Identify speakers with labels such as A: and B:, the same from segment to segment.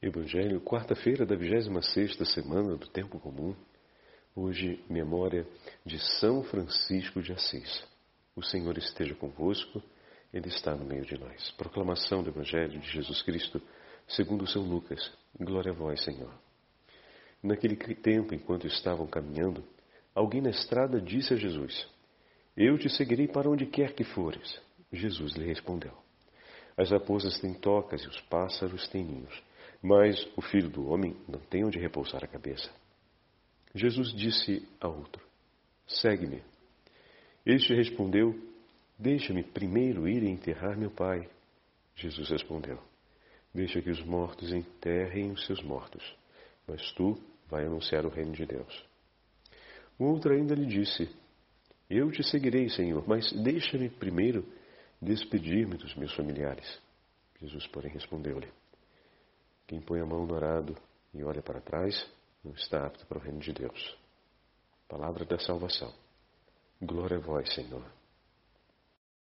A: Evangelho, quarta-feira da 26 semana do Tempo Comum. Hoje, memória de São Francisco de Assis. O Senhor esteja convosco, Ele está no meio de nós. Proclamação do Evangelho de Jesus Cristo, segundo São Lucas. Glória a vós, Senhor. Naquele tempo, enquanto estavam caminhando, alguém na estrada disse a Jesus: Eu te seguirei para onde quer que fores. Jesus lhe respondeu: As raposas têm tocas e os pássaros têm ninhos mas o filho do homem não tem onde repousar a cabeça. Jesus disse a outro: Segue-me. Este respondeu: Deixa-me primeiro ir enterrar meu pai. Jesus respondeu: Deixa que os mortos enterrem os seus mortos, mas tu vai anunciar o reino de Deus. O outro ainda lhe disse: Eu te seguirei, Senhor, mas deixa-me primeiro despedir-me dos meus familiares. Jesus, porém, respondeu-lhe: quem põe a mão no arado e olha para trás não está apto para o reino de Deus. Palavra da salvação. Glória a vós, Senhor.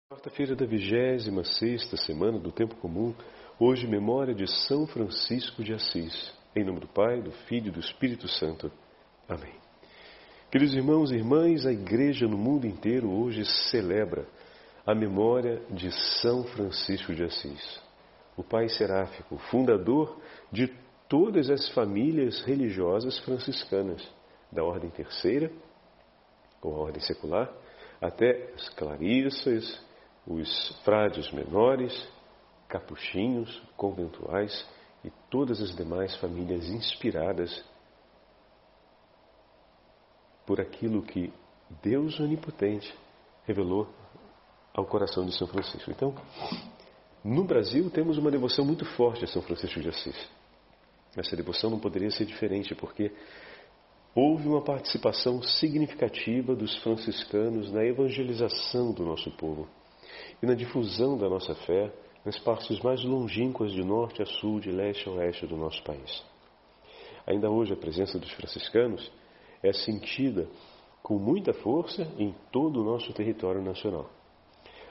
A: Quarta-feira da vigésima sexta semana do tempo comum, hoje memória de São Francisco de Assis. Em nome do Pai, do Filho e do Espírito Santo. Amém. Queridos irmãos e irmãs, a igreja no mundo inteiro hoje celebra a memória de São Francisco de Assis o pai seráfico, fundador de todas as famílias religiosas franciscanas, da ordem terceira, ou a ordem secular, até as clarissas, os frades menores, capuchinhos, conventuais e todas as demais famílias inspiradas por aquilo que Deus Onipotente revelou ao coração de São Francisco. Então, no Brasil, temos uma devoção muito forte a São Francisco de Assis. Essa devoção não poderia ser diferente, porque houve uma participação significativa dos franciscanos na evangelização do nosso povo e na difusão da nossa fé nas partes mais longínquas de norte a sul, de leste a oeste do nosso país. Ainda hoje, a presença dos franciscanos é sentida com muita força em todo o nosso território nacional.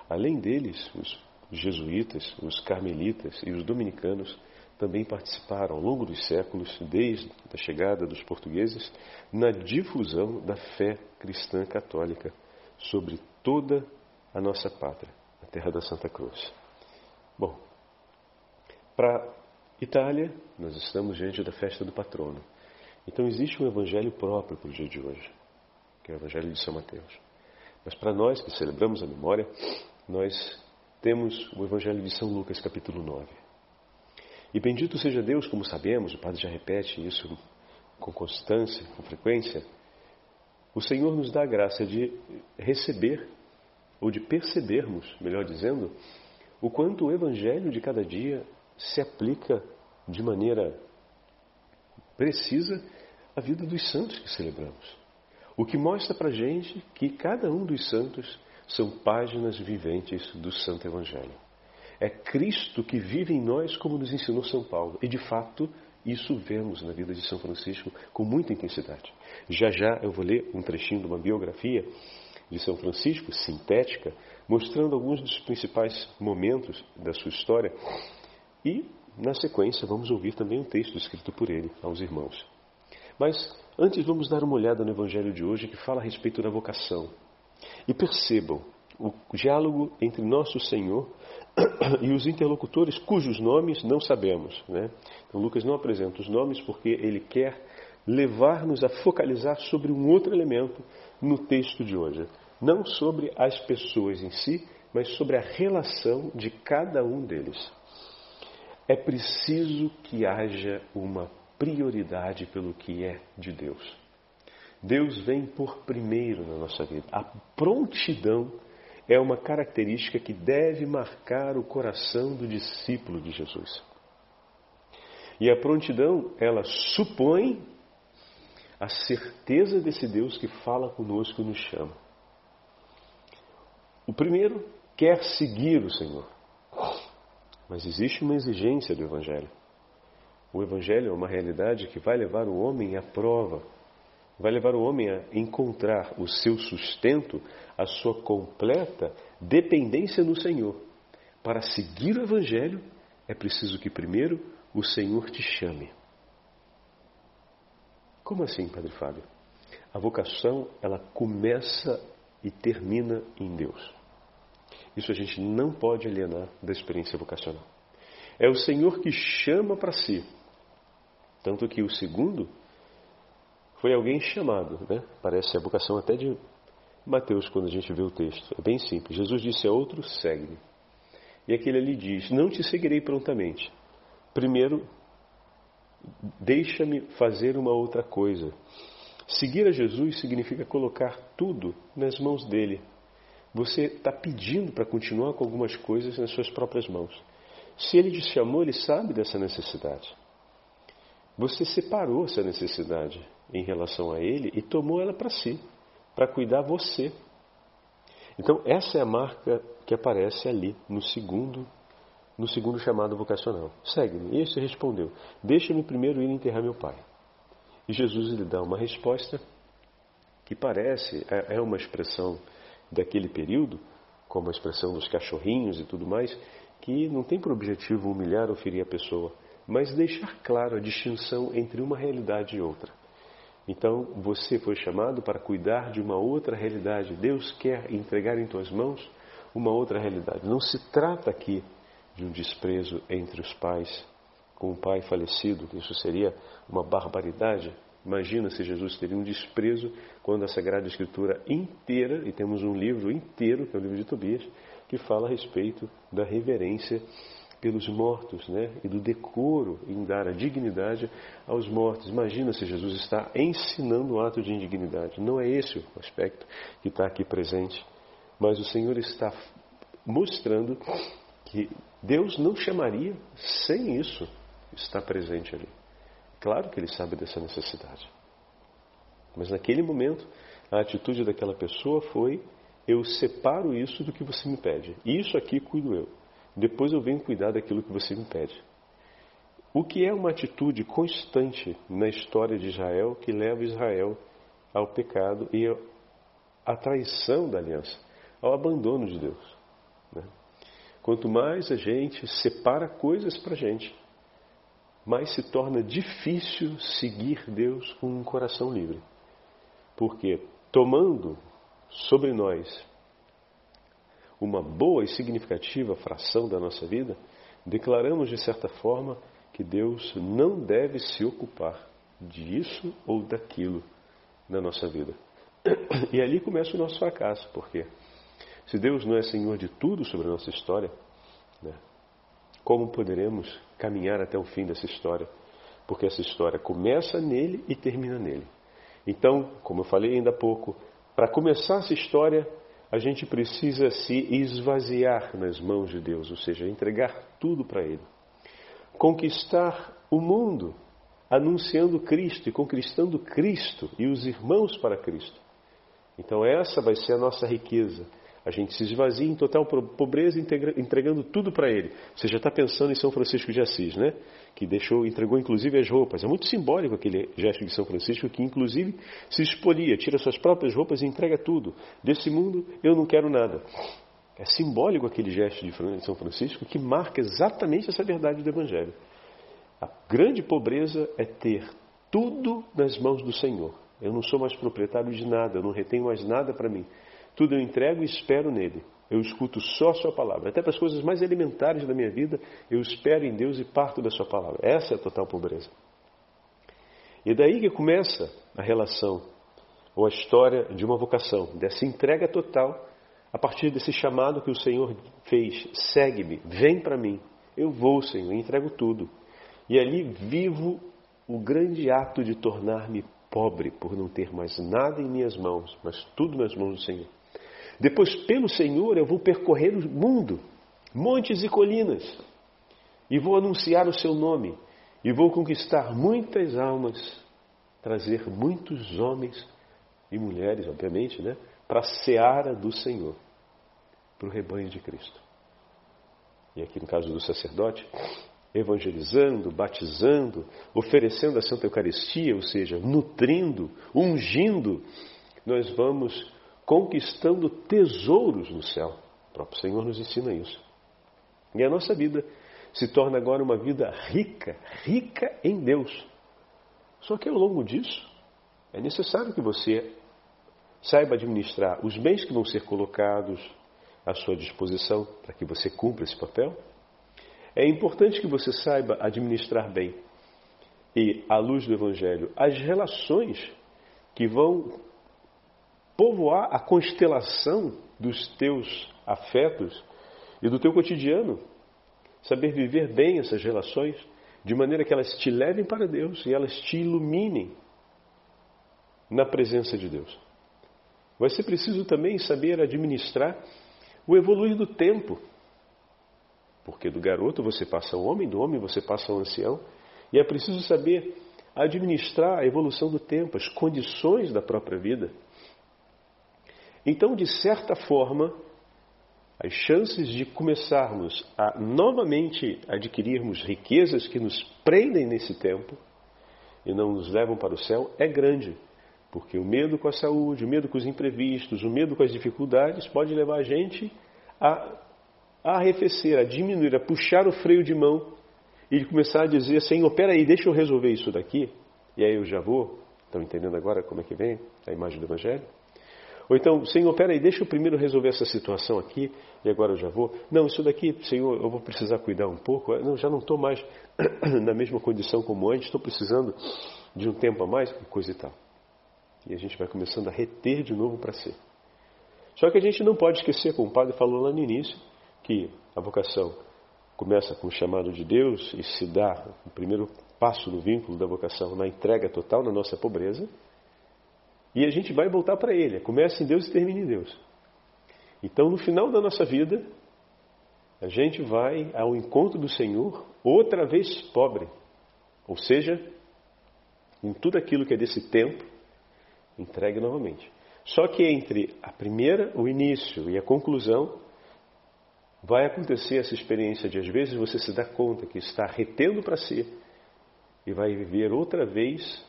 A: Além deles, os os jesuítas, os carmelitas e os dominicanos também participaram ao longo dos séculos, desde a chegada dos portugueses, na difusão da fé cristã católica sobre toda a nossa pátria, a terra da Santa Cruz. Bom, para Itália, nós estamos diante da festa do patrono. Então existe um evangelho próprio para o dia de hoje, que é o evangelho de São Mateus. Mas para nós que celebramos a memória, nós temos o Evangelho de São Lucas, capítulo 9. E bendito seja Deus, como sabemos, o Padre já repete isso com constância, com frequência, o Senhor nos dá a graça de receber, ou de percebermos, melhor dizendo, o quanto o Evangelho de cada dia se aplica de maneira precisa à vida dos santos que celebramos. O que mostra para a gente que cada um dos santos são páginas viventes do Santo Evangelho. É Cristo que vive em nós, como nos ensinou São Paulo. E de fato, isso vemos na vida de São Francisco com muita intensidade. Já já eu vou ler um trechinho de uma biografia de São Francisco, sintética, mostrando alguns dos principais momentos da sua história. E, na sequência, vamos ouvir também um texto escrito por ele aos irmãos. Mas antes vamos dar uma olhada no Evangelho de hoje que fala a respeito da vocação, e percebam o diálogo entre nosso Senhor e os interlocutores cujos nomes não sabemos. Né? Então, Lucas não apresenta os nomes porque ele quer levar-nos a focalizar sobre um outro elemento no texto de hoje. Não sobre as pessoas em si, mas sobre a relação de cada um deles. É preciso que haja uma prioridade pelo que é de Deus. Deus vem por primeiro na nossa vida. A prontidão é uma característica que deve marcar o coração do discípulo de Jesus. E a prontidão, ela supõe a certeza desse Deus que fala conosco e nos chama. O primeiro quer seguir o Senhor. Mas existe uma exigência do Evangelho. O Evangelho é uma realidade que vai levar o homem à prova vai levar o homem a encontrar o seu sustento, a sua completa dependência no Senhor. Para seguir o Evangelho, é preciso que primeiro o Senhor te chame. Como assim, Padre Fábio? A vocação, ela começa e termina em Deus. Isso a gente não pode alienar da experiência vocacional. É o Senhor que chama para si. Tanto que o segundo foi alguém chamado, né? Parece a vocação até de Mateus quando a gente vê o texto. É bem simples. Jesus disse a outro: segue-me. E aquele ali diz: Não te seguirei prontamente. Primeiro, deixa-me fazer uma outra coisa. Seguir a Jesus significa colocar tudo nas mãos dele. Você está pedindo para continuar com algumas coisas nas suas próprias mãos. Se ele te chamou, ele sabe dessa necessidade. Você separou essa necessidade em relação a ele e tomou ela para si, para cuidar você. Então, essa é a marca que aparece ali no segundo no segundo chamado vocacional. Segue-me. E esse respondeu: Deixa-me primeiro ir enterrar meu pai. E Jesus lhe dá uma resposta que parece, é, é uma expressão daquele período, como a expressão dos cachorrinhos e tudo mais, que não tem por objetivo humilhar ou ferir a pessoa, mas deixar claro a distinção entre uma realidade e outra. Então, você foi chamado para cuidar de uma outra realidade. Deus quer entregar em tuas mãos uma outra realidade. Não se trata aqui de um desprezo entre os pais, com o pai falecido, isso seria uma barbaridade. Imagina se Jesus teria um desprezo quando a Sagrada Escritura inteira, e temos um livro inteiro, que é o livro de Tobias, que fala a respeito da reverência pelos mortos, né? E do decoro em dar a dignidade aos mortos. Imagina se Jesus está ensinando o ato de indignidade. Não é esse o aspecto que está aqui presente, mas o Senhor está mostrando que Deus não chamaria sem isso estar presente ali. Claro que Ele sabe dessa necessidade. Mas naquele momento, a atitude daquela pessoa foi: eu separo isso do que você me pede. Isso aqui cuido eu. Depois eu venho cuidar daquilo que você me pede. O que é uma atitude constante na história de Israel que leva Israel ao pecado e à traição da aliança, ao abandono de Deus. Né? Quanto mais a gente separa coisas para a gente, mais se torna difícil seguir Deus com um coração livre. Porque tomando sobre nós uma boa e significativa fração da nossa vida, declaramos de certa forma que Deus não deve se ocupar disso ou daquilo na nossa vida. E ali começa o nosso fracasso, porque se Deus não é Senhor de tudo sobre a nossa história, né, como poderemos caminhar até o fim dessa história? Porque essa história começa nele e termina nele. Então, como eu falei ainda há pouco, para começar essa história, a gente precisa se esvaziar nas mãos de Deus, ou seja, entregar tudo para Ele. Conquistar o mundo, anunciando Cristo e conquistando Cristo e os irmãos para Cristo. Então, essa vai ser a nossa riqueza a gente se esvazia em total pobreza, entregando tudo para Ele. Você já está pensando em São Francisco de Assis, né? Que deixou, entregou inclusive as roupas. É muito simbólico aquele gesto de São Francisco, que inclusive se expolia, tira suas próprias roupas e entrega tudo. Desse mundo eu não quero nada. É simbólico aquele gesto de São Francisco que marca exatamente essa verdade do Evangelho. A grande pobreza é ter tudo nas mãos do Senhor. Eu não sou mais proprietário de nada, eu não retenho mais nada para mim. Tudo eu entrego e espero nele. Eu escuto só a sua palavra. Até para as coisas mais elementares da minha vida, eu espero em Deus e parto da sua palavra. Essa é a total pobreza. E daí que começa a relação, ou a história de uma vocação, dessa entrega total, a partir desse chamado que o Senhor fez: segue-me, vem para mim. Eu vou, Senhor, entrego tudo. E ali vivo o grande ato de tornar-me pobre por não ter mais nada em minhas mãos, mas tudo nas mãos do Senhor. Depois, pelo Senhor, eu vou percorrer o mundo, montes e colinas, e vou anunciar o seu nome, e vou conquistar muitas almas, trazer muitos homens e mulheres, obviamente, né, para a seara do Senhor, para o rebanho de Cristo. E aqui no caso do sacerdote, evangelizando, batizando, oferecendo a Santa Eucaristia, ou seja, nutrindo, ungindo, nós vamos conquistando tesouros no céu. O próprio Senhor nos ensina isso. E a nossa vida se torna agora uma vida rica, rica em Deus. Só que ao longo disso, é necessário que você saiba administrar os bens que vão ser colocados à sua disposição para que você cumpra esse papel. É importante que você saiba administrar bem e, à luz do Evangelho, as relações que vão povoar a constelação dos teus afetos e do teu cotidiano. Saber viver bem essas relações, de maneira que elas te levem para Deus e elas te iluminem na presença de Deus. Vai ser preciso também saber administrar o evoluir do tempo. Porque do garoto você passa ao homem, do homem você passa ao ancião. E é preciso saber administrar a evolução do tempo, as condições da própria vida. Então, de certa forma, as chances de começarmos a novamente adquirirmos riquezas que nos prendem nesse tempo e não nos levam para o céu é grande. Porque o medo com a saúde, o medo com os imprevistos, o medo com as dificuldades pode levar a gente a, a arrefecer, a diminuir, a puxar o freio de mão e começar a dizer, Senhor, peraí, deixa eu resolver isso daqui, e aí eu já vou. Estão entendendo agora como é que vem a imagem do Evangelho? Ou então, Senhor, peraí, deixa eu primeiro resolver essa situação aqui e agora eu já vou. Não, isso daqui, Senhor, eu vou precisar cuidar um pouco. Não, já não estou mais na mesma condição como antes, estou precisando de um tempo a mais, coisa e tal. E a gente vai começando a reter de novo para si. Só que a gente não pode esquecer, como o padre falou lá no início, que a vocação começa com o chamado de Deus e se dá o primeiro passo no vínculo da vocação na entrega total na nossa pobreza. E a gente vai voltar para Ele. Começa em Deus e termina em Deus. Então, no final da nossa vida, a gente vai ao encontro do Senhor outra vez pobre. Ou seja, em tudo aquilo que é desse tempo, entregue novamente. Só que entre a primeira, o início e a conclusão, vai acontecer essa experiência de às vezes você se dá conta que está retendo para si e vai viver outra vez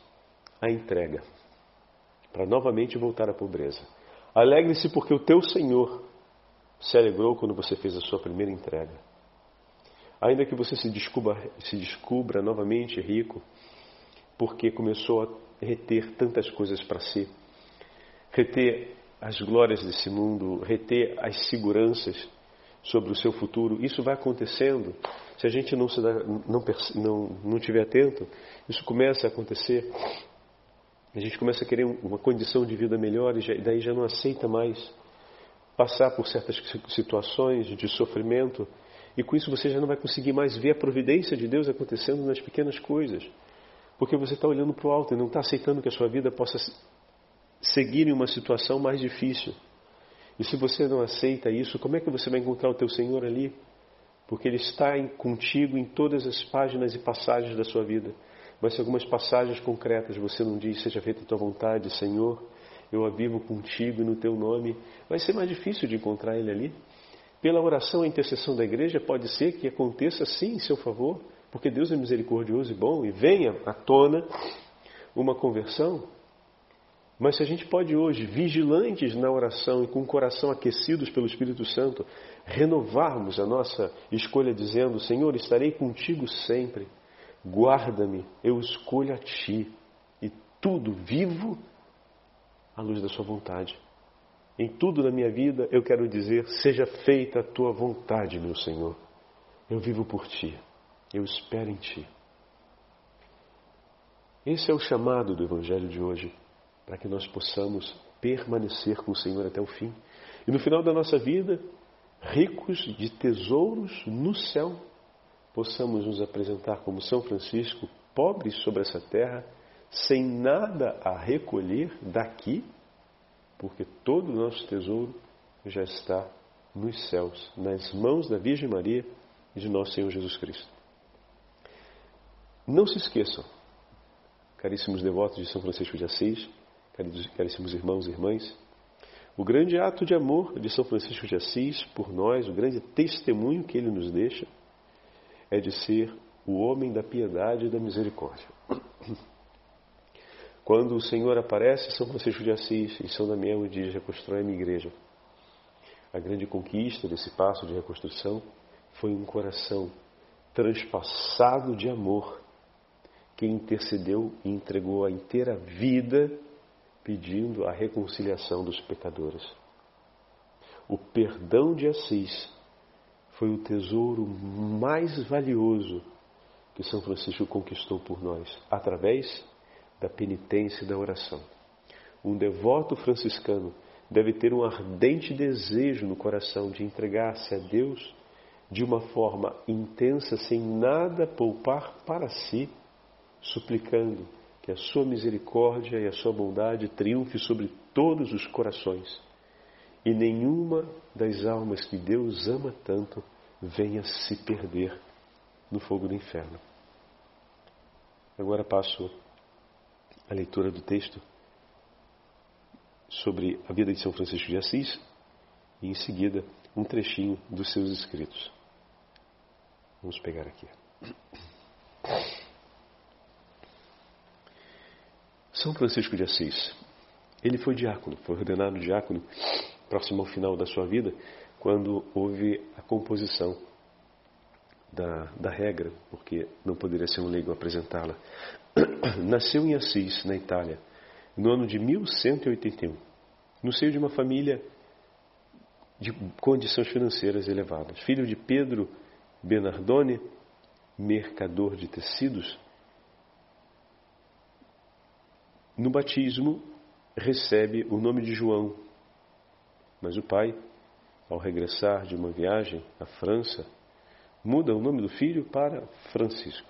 A: a entrega para novamente voltar à pobreza. Alegre-se porque o teu Senhor se alegrou quando você fez a sua primeira entrega. Ainda que você se descubra, se descubra novamente rico, porque começou a reter tantas coisas para si, reter as glórias desse mundo, reter as seguranças sobre o seu futuro. Isso vai acontecendo. Se a gente não, dá, não, não, não tiver atento, isso começa a acontecer a gente começa a querer uma condição de vida melhor e, daí já não aceita mais passar por certas situações de sofrimento. E com isso você já não vai conseguir mais ver a providência de Deus acontecendo nas pequenas coisas. Porque você está olhando para o alto e não está aceitando que a sua vida possa seguir em uma situação mais difícil. E se você não aceita isso, como é que você vai encontrar o teu Senhor ali? Porque Ele está contigo em todas as páginas e passagens da sua vida. Mas se algumas passagens concretas você não diz, seja feita a tua vontade, Senhor, eu a vivo contigo e no teu nome, vai ser mais difícil de encontrar ele ali. Pela oração e intercessão da igreja, pode ser que aconteça sim em seu favor, porque Deus é misericordioso e bom e venha à tona uma conversão. Mas se a gente pode hoje, vigilantes na oração e com o coração aquecidos pelo Espírito Santo, renovarmos a nossa escolha dizendo: Senhor, estarei contigo sempre Guarda-me, eu escolho a ti e tudo vivo à luz da sua vontade. Em tudo na minha vida eu quero dizer: seja feita a tua vontade, meu Senhor. Eu vivo por ti, eu espero em ti. Esse é o chamado do Evangelho de hoje, para que nós possamos permanecer com o Senhor até o fim. E no final da nossa vida, ricos de tesouros no céu, possamos nos apresentar como São Francisco, pobres sobre essa terra, sem nada a recolher daqui, porque todo o nosso tesouro já está nos céus, nas mãos da Virgem Maria e de nosso Senhor Jesus Cristo. Não se esqueçam, caríssimos devotos de São Francisco de Assis, caríssimos irmãos e irmãs, o grande ato de amor de São Francisco de Assis por nós, o grande testemunho que ele nos deixa, é de ser o homem da piedade e da misericórdia. Quando o Senhor aparece, São Francisco de Assis e São Damião diz: reconstrói a minha igreja. A grande conquista desse passo de reconstrução foi um coração transpassado de amor, que intercedeu e entregou a inteira vida pedindo a reconciliação dos pecadores. O perdão de Assis foi o tesouro mais valioso que São Francisco conquistou por nós, através da penitência e da oração. Um devoto franciscano deve ter um ardente desejo no coração de entregar-se a Deus de uma forma intensa, sem nada poupar para si, suplicando que a sua misericórdia e a sua bondade triunfe sobre todos os corações e nenhuma das almas que Deus ama tanto venha se perder no fogo do inferno. Agora passo a leitura do texto sobre a vida de São Francisco de Assis e em seguida um trechinho dos seus escritos. Vamos pegar aqui. São Francisco de Assis. Ele foi diácono, foi ordenado diácono próximo ao final da sua vida, quando houve a composição da, da regra, porque não poderia ser um leigo apresentá-la. Nasceu em Assis, na Itália, no ano de 1181, no seio de uma família de condições financeiras elevadas. Filho de Pedro Bernardone, mercador de tecidos, no batismo recebe o nome de João, mas o pai, ao regressar de uma viagem à França, muda o nome do filho para Francisco.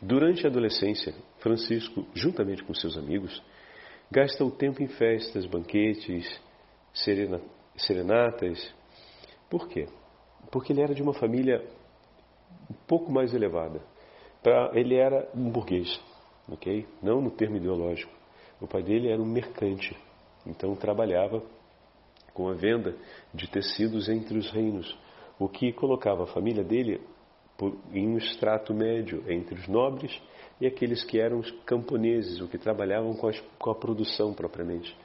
A: Durante a adolescência, Francisco, juntamente com seus amigos, gasta o tempo em festas, banquetes, serena, serenatas. Por quê? Porque ele era de uma família um pouco mais elevada. Pra, ele era um burguês, ok? Não no termo ideológico. O pai dele era um mercante, então trabalhava com a venda de tecidos entre os reinos, o que colocava a família dele em um extrato médio entre os nobres e aqueles que eram os camponeses, o que trabalhavam com, com a produção propriamente.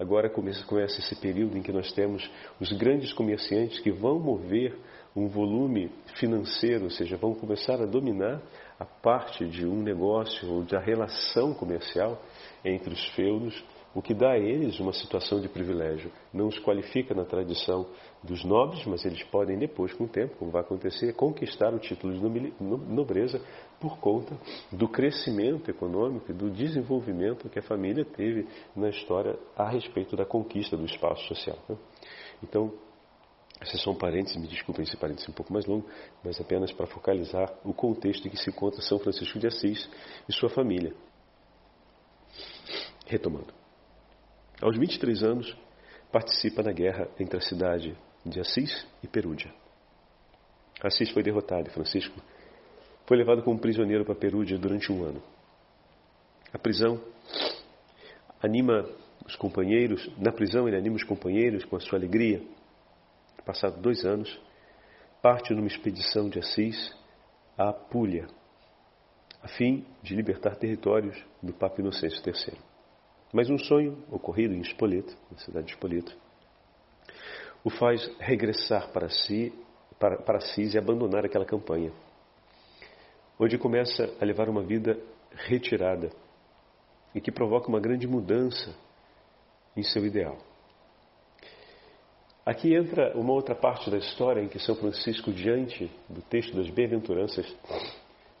A: Agora começa, começa esse período em que nós temos os grandes comerciantes que vão mover um volume financeiro, ou seja, vão começar a dominar a parte de um negócio ou da relação comercial entre os feudos o que dá a eles uma situação de privilégio. Não os qualifica na tradição dos nobres, mas eles podem depois, com o tempo, como vai acontecer, conquistar o título de nobreza por conta do crescimento econômico e do desenvolvimento que a família teve na história a respeito da conquista do espaço social. Né? Então, esses são parênteses, me desculpem esse parênteses um pouco mais longo, mas apenas para focalizar o contexto em que se encontra São Francisco de Assis e sua família. Retomando. Aos 23 anos, participa na guerra entre a cidade de Assis e Perúdia. Assis foi derrotado e Francisco foi levado como prisioneiro para Perúdia durante um ano. A prisão anima os companheiros, na prisão ele anima os companheiros com a sua alegria. Passado dois anos, parte numa expedição de Assis à Apulia, a fim de libertar territórios do Papa Inocêncio III. Mas um sonho ocorrido em Spoleto, na cidade de Spoleto, o faz regressar para si, para, para e abandonar aquela campanha, onde começa a levar uma vida retirada e que provoca uma grande mudança em seu ideal. Aqui entra uma outra parte da história em que São Francisco, diante do texto das Bem-aventuranças,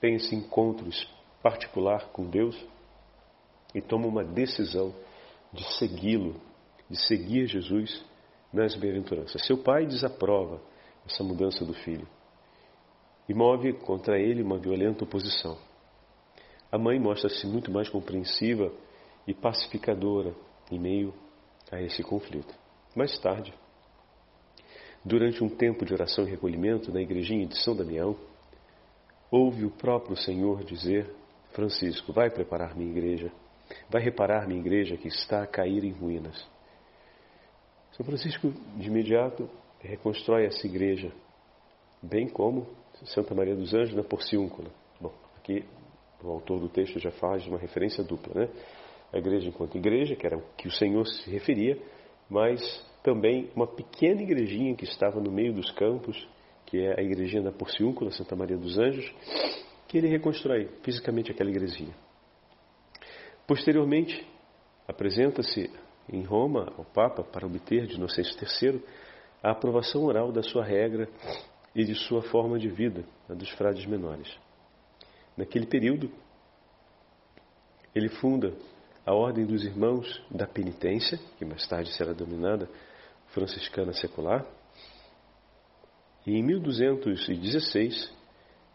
A: tem esse encontro particular com Deus e toma uma decisão de segui-lo, de seguir Jesus nas bem-aventuranças. Seu pai desaprova essa mudança do filho e move contra ele uma violenta oposição. A mãe mostra-se muito mais compreensiva e pacificadora em meio a esse conflito. Mais tarde, durante um tempo de oração e recolhimento na igrejinha de São Damião, ouve o próprio Senhor dizer: Francisco, vai preparar minha igreja Vai reparar minha igreja que está a cair em ruínas. São Francisco, de imediato, reconstrói essa igreja, bem como Santa Maria dos Anjos na Porciúncula. Bom, aqui o autor do texto já faz uma referência dupla, né? A igreja enquanto igreja, que era o que o Senhor se referia, mas também uma pequena igrejinha que estava no meio dos campos, que é a igrejinha da Porciúncula, Santa Maria dos Anjos, que ele reconstrói fisicamente aquela igrejinha. Posteriormente, apresenta-se em Roma ao Papa para obter de Inocêncio III a aprovação oral da sua regra e de sua forma de vida, a dos frades menores. Naquele período, ele funda a Ordem dos Irmãos da Penitência, que mais tarde será denominada franciscana secular, e em 1216,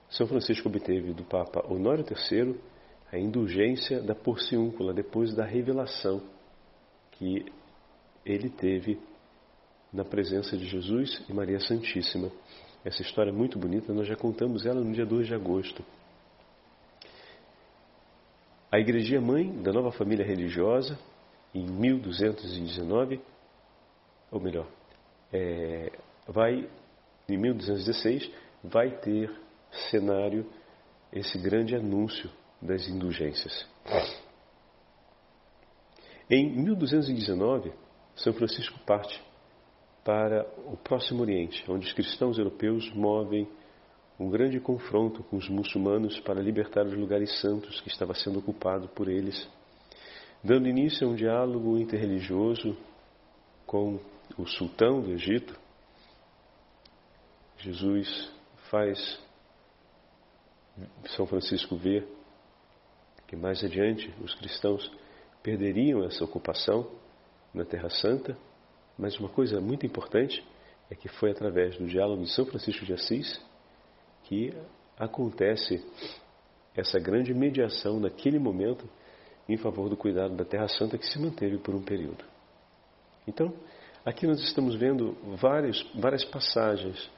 A: São Francisco obteve do Papa Honório III a indulgência da porciúncula depois da revelação que ele teve na presença de Jesus e Maria Santíssima. Essa história é muito bonita, nós já contamos ela no dia 2 de agosto. A Igreja Mãe da nova família religiosa, em 1219, ou melhor, é, vai, em 1216, vai ter cenário esse grande anúncio das indulgências. Em 1219, São Francisco parte para o Próximo Oriente, onde os cristãos europeus movem um grande confronto com os muçulmanos para libertar os lugares santos que estava sendo ocupado por eles, dando início a um diálogo interreligioso com o sultão do Egito. Jesus faz São Francisco ver que mais adiante os cristãos perderiam essa ocupação na Terra Santa, mas uma coisa muito importante é que foi através do diálogo de São Francisco de Assis que acontece essa grande mediação naquele momento em favor do cuidado da Terra Santa que se manteve por um período. Então, aqui nós estamos vendo várias, várias passagens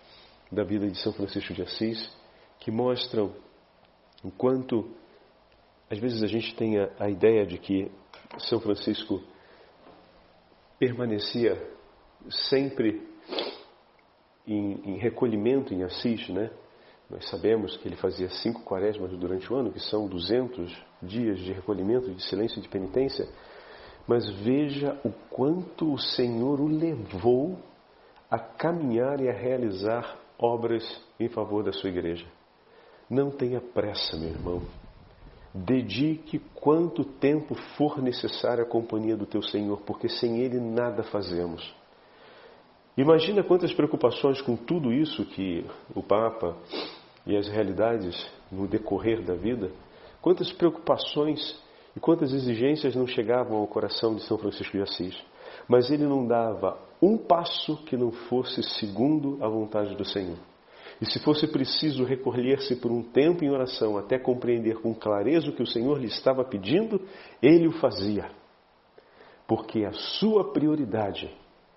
A: da vida de São Francisco de Assis que mostram o quanto às vezes a gente tem a, a ideia de que São Francisco permanecia sempre em, em, recolhimento em Assis, né? Nós sabemos que ele fazia cinco quaresmas durante o ano, que são 200 dias de recolhimento, de silêncio e de penitência. Mas veja o quanto o Senhor o levou a caminhar e a realizar obras em favor da sua igreja. Não tenha pressa, meu irmão. Dedique quanto tempo for necessário à companhia do teu Senhor, porque sem Ele nada fazemos. Imagina quantas preocupações com tudo isso que o Papa e as realidades no decorrer da vida, quantas preocupações e quantas exigências não chegavam ao coração de São Francisco de Assis. Mas ele não dava um passo que não fosse segundo a vontade do Senhor. E se fosse preciso recolher-se por um tempo em oração até compreender com clareza o que o Senhor lhe estava pedindo, ele o fazia. Porque a sua prioridade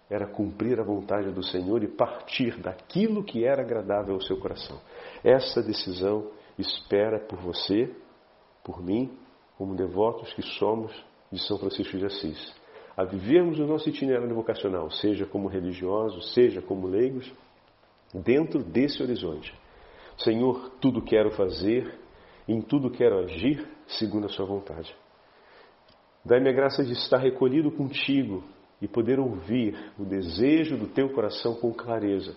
A: era cumprir a vontade do Senhor e partir daquilo que era agradável ao seu coração. Essa decisão espera por você, por mim, como devotos que somos de São Francisco de Assis, a vivermos o nosso itinerário vocacional, seja como religiosos, seja como leigos, dentro desse horizonte. Senhor, tudo quero fazer, em tudo quero agir segundo a Sua vontade. Dai-me a graça de estar recolhido contigo e poder ouvir o desejo do teu coração com clareza,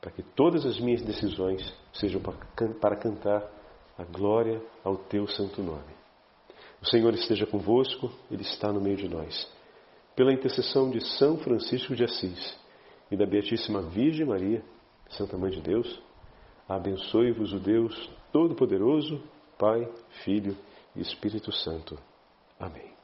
A: para que todas as minhas decisões sejam para cantar a glória ao teu santo nome. O Senhor esteja convosco, Ele está no meio de nós. Pela intercessão de São Francisco de Assis e da Beatíssima Virgem Maria, Santa Mãe de Deus, abençoe-vos o Deus Todo-Poderoso, Pai, Filho e Espírito Santo. Amém.